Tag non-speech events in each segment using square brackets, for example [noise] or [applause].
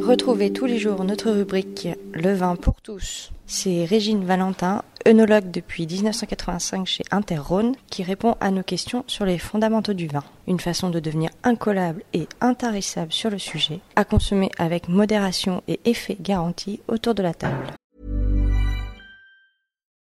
Retrouvez tous les jours notre rubrique Le vin pour tous. C'est Régine Valentin, œnologue depuis 1985 chez Interrhône, qui répond à nos questions sur les fondamentaux du vin. Une façon de devenir incollable et intarissable sur le sujet, à consommer avec modération et effet garanti autour de la table.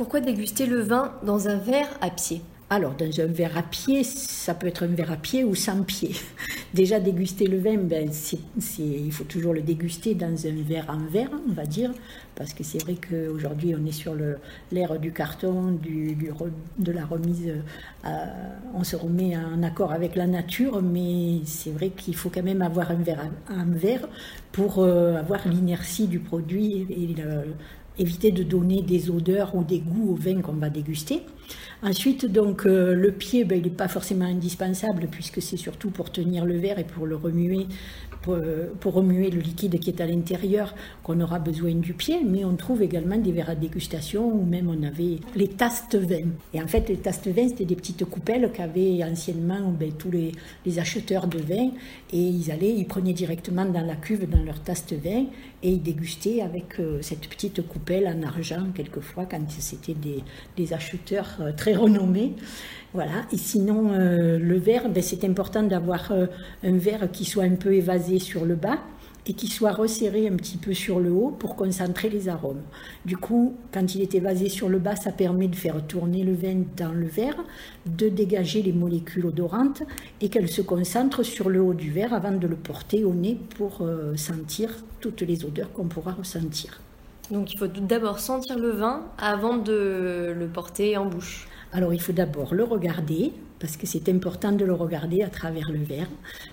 Pourquoi déguster le vin dans un verre à pied? Alors, dans un verre à pied, ça peut être un verre à pied ou sans pied. [laughs] Déjà, déguster le vin, ben, il faut toujours le déguster dans un verre en verre, on va dire, parce que c'est vrai qu'aujourd'hui, on est sur l'ère du carton, du, de la remise, euh, on se remet en accord avec la nature, mais c'est vrai qu'il faut quand même avoir un verre en verre pour euh, avoir l'inertie du produit éviter de donner des odeurs ou des goûts au vin qu'on va déguster. Ensuite, donc, euh, le pied, ben, il n'est pas forcément indispensable puisque c'est surtout pour tenir le verre et pour le remuer, pour, euh, pour remuer le liquide qui est à l'intérieur qu'on aura besoin du pied. Mais on trouve également des verres à dégustation ou même on avait les tastes vin. Et en fait, les tastes vin, c'était des petites coupelles qu'avaient anciennement ben, tous les, les acheteurs de vin et ils allaient, ils prenaient directement dans la cuve, dans leur taste vin et ils dégustaient avec euh, cette petite coupelle en argent quelquefois quand c'était des, des acheteurs euh, très renommés. Voilà. Et sinon, euh, le verre, ben, c'est important d'avoir euh, un verre qui soit un peu évasé sur le bas et qui soit resserré un petit peu sur le haut pour concentrer les arômes. Du coup, quand il est évasé sur le bas, ça permet de faire tourner le vin dans le verre, de dégager les molécules odorantes et qu'elles se concentrent sur le haut du verre avant de le porter au nez pour euh, sentir toutes les odeurs qu'on pourra ressentir. Donc il faut d'abord sentir le vin avant de le porter en bouche. Alors il faut d'abord le regarder, parce que c'est important de le regarder à travers le verre.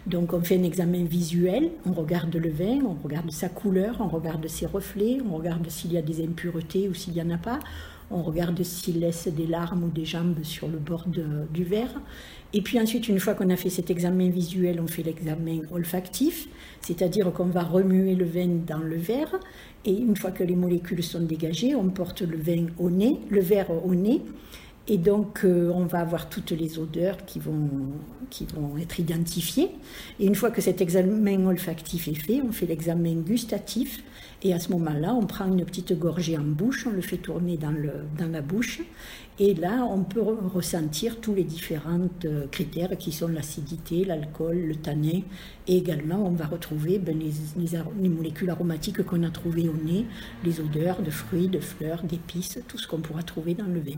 Donc on fait un examen visuel, on regarde le vin, on regarde sa couleur, on regarde ses reflets, on regarde s'il y a des impuretés ou s'il n'y en a pas, on regarde s'il laisse des larmes ou des jambes sur le bord du verre. Et puis ensuite, une fois qu'on a fait cet examen visuel, on fait l'examen olfactif, c'est-à-dire qu'on va remuer le vin dans le verre. Et une fois que les molécules sont dégagées, on porte le vin au nez, le verre au nez. Et donc, euh, on va avoir toutes les odeurs qui vont, qui vont être identifiées. Et une fois que cet examen olfactif est fait, on fait l'examen gustatif. Et à ce moment-là, on prend une petite gorgée en bouche, on le fait tourner dans, le, dans la bouche. Et là, on peut re- ressentir tous les différents euh, critères qui sont l'acidité, l'alcool, le tanin. Et également, on va retrouver ben, les, les les molécules aromatiques qu'on a trouvées au nez, les odeurs de fruits, de fleurs, d'épices, tout ce qu'on pourra trouver dans le vin.